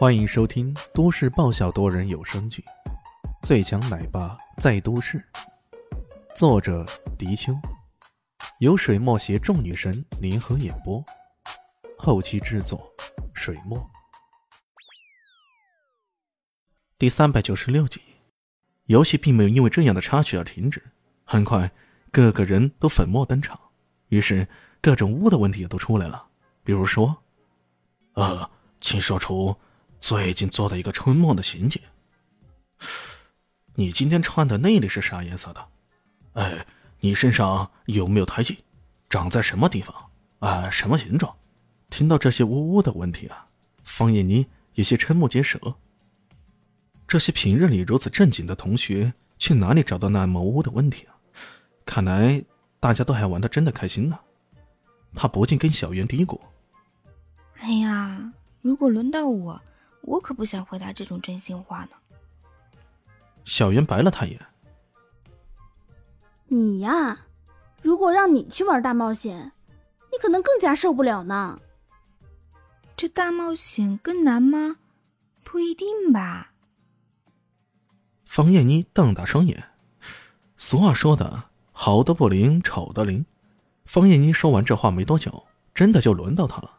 欢迎收听都市爆笑多人有声剧《最强奶爸在都市》，作者：迪秋，由水墨携众女神联合演播，后期制作：水墨。第三百九十六集，游戏并没有因为这样的插曲而停止，很快各个人都粉墨登场，于是各种污的问题也都出来了，比如说，呃，请说出。最近做的一个春梦的情景。你今天穿的内里是啥颜色的？哎，你身上有没有胎记？长在什么地方？啊，什么形状？听到这些呜呜的问题啊，方艳妮有些瞠目结舌。这些平日里如此正经的同学，去哪里找到那么污的问题啊？看来大家都还玩的真的开心呢。他不禁跟小袁嘀咕：“哎呀，如果轮到我……”我可不想回答这种真心话呢。小圆白了他一眼：“你呀，如果让你去玩大冒险，你可能更加受不了呢。这大冒险更难吗？不一定吧。”方艳妮瞪大双眼。俗话说的好的不灵，丑的灵。方艳妮说完这话没多久，真的就轮到她了。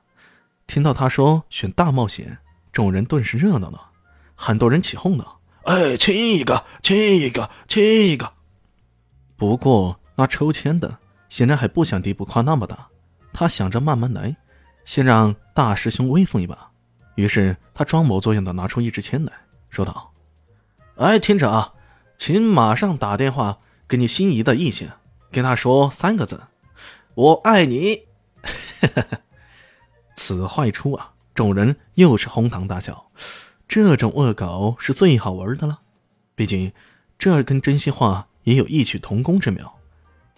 听到她说选大冒险。众人顿时热闹了，很多人起哄呢。哎，亲一个，亲一个，亲一个。不过那抽签的显然还不想地步跨那么大，他想着慢慢来，先让大师兄威风一把。于是他装模作样的拿出一支签来说道：“哎，听着啊，请马上打电话给你心仪的异性，跟他说三个字：我爱你。”此话一出啊。众人又是哄堂大笑，这种恶搞是最好玩的了。毕竟，这跟真心话也有异曲同工之妙。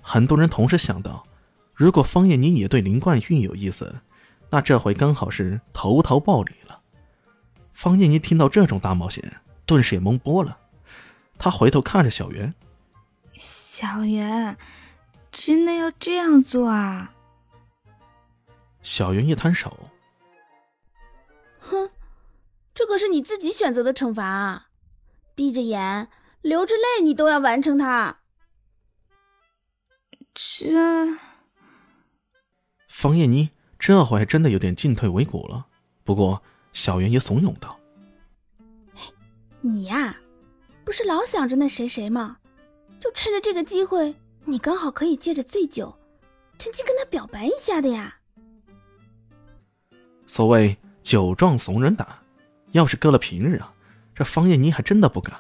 很多人同时想到，如果方艳妮也对林冠玉有意思，那这回刚好是投桃报李了。方艳妮听到这种大冒险，顿时也懵波了。她回头看着小袁：“小袁，真的要这样做啊？”小袁一摊手。哼，这可是你自己选择的惩罚啊！闭着眼、流着泪，你都要完成它。这……方艳妮这会还真的有点进退维谷了。不过小袁也怂恿道：“你呀，不是老想着那谁谁吗？就趁着这个机会，你刚好可以借着醉酒，趁机跟他表白一下的呀。”所谓。酒壮怂人胆，要是搁了平日啊，这方艳妮还真的不敢。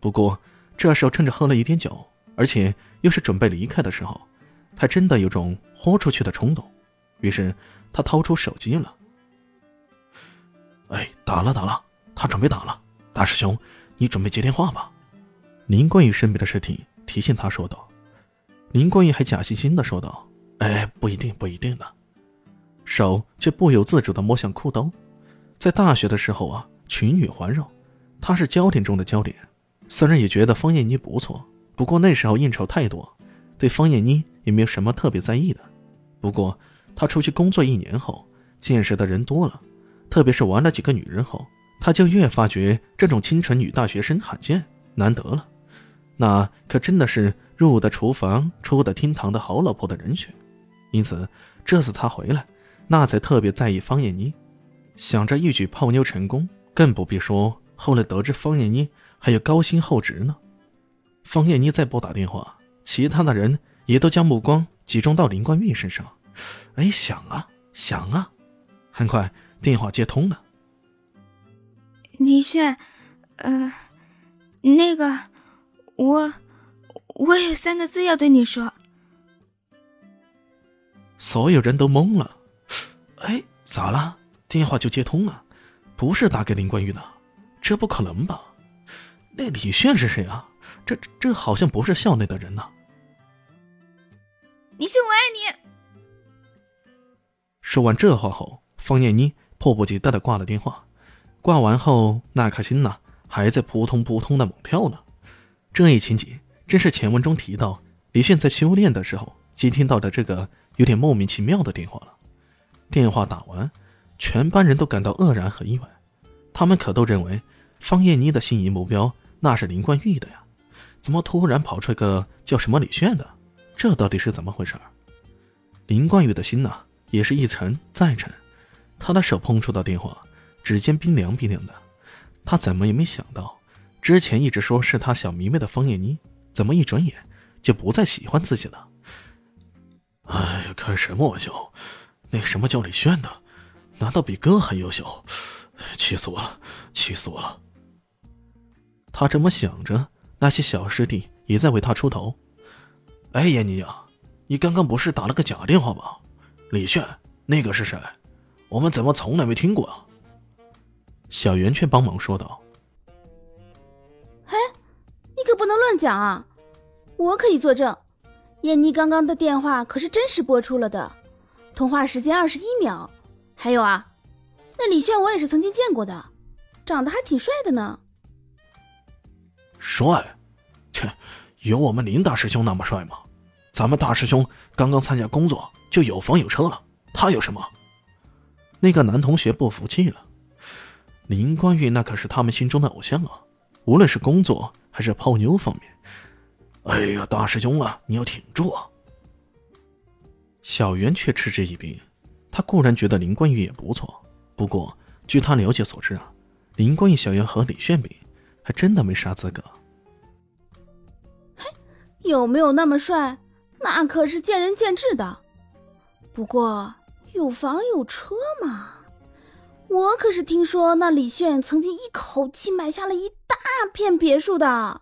不过这时候趁着喝了一点酒，而且又是准备离开的时候，她真的有种豁出去的冲动。于是她掏出手机了。哎，打了打了，他准备打了。大师兄，你准备接电话吧。林冠宇身边的尸体提醒他说道。林冠宇还假惺惺的说道：“哎，不一定，不一定的。”手却不由自主的摸向裤兜。在大学的时候啊，群女环绕，他是焦点中的焦点。虽然也觉得方艳妮不错，不过那时候应酬太多，对方艳妮也没有什么特别在意的。不过他出去工作一年后，见识的人多了，特别是玩了几个女人后，他就越发觉这种清纯女大学生罕见难得了。那可真的是入得厨房、出得厅堂的好老婆的人选。因此这次他回来，那才特别在意方艳妮。想着一举泡妞成功，更不必说后来得知方艳妮还有高薪厚职呢。方艳妮再拨打电话，其他的人也都将目光集中到林冠玉身上。哎，想啊想啊！很快电话接通了。李炫，呃，那个，我我有三个字要对你说。所有人都懵了。哎，咋了？电话就接通了，不是打给林冠玉的，这不可能吧？那李炫是谁啊？这这好像不是校内的人呐。李炫，我爱你。说完这话后，方艳妮迫不及待的挂了电话。挂完后，那颗心呐还在扑通扑通的猛跳呢。这一情景正是前文中提到李炫在修炼的时候接听到的这个有点莫名其妙的电话了。电话打完。全班人都感到愕然和意外，他们可都认为方艳妮的心仪目标那是林冠玉的呀，怎么突然跑出个叫什么李炫的？这到底是怎么回事？林冠玉的心呢，也是一沉再沉。他的手碰触到电话，指尖冰凉冰凉的。他怎么也没想到，之前一直说是他小迷妹的方艳妮，怎么一转眼就不再喜欢自己了？哎呀，开什么玩笑！那什么叫李炫的，难道比哥还优秀？气死我了！气死我了！他这么想着，那些小师弟也在为他出头。哎，闫妮呀，你刚刚不是打了个假电话吗？李炫，那个是谁？我们怎么从来没听过啊？小圆却帮忙说道：“哎，你可不能乱讲啊！我可以作证，闫妮刚刚的电话可是真实播出了的，通话时间二十一秒。还有啊，那李炫我也是曾经见过的，长得还挺帅的呢。帅？切，有我们林大师兄那么帅吗？咱们大师兄刚刚参加工作就有房有车了，他有什么？”那个男同学不服气了。林冠玉那可是他们心中的偶像啊，无论是工作还是泡妞方面。哎呀，大师兄啊，你要挺住啊！小袁却嗤之以鼻。他固然觉得林冠玉也不错，不过据他了解所知啊，林冠玉、想要和李炫比，还真的没啥资格。嘿，有没有那么帅，那可是见仁见智的。不过有房有车嘛。我可是听说那李炫曾经一口气买下了一大片别墅的。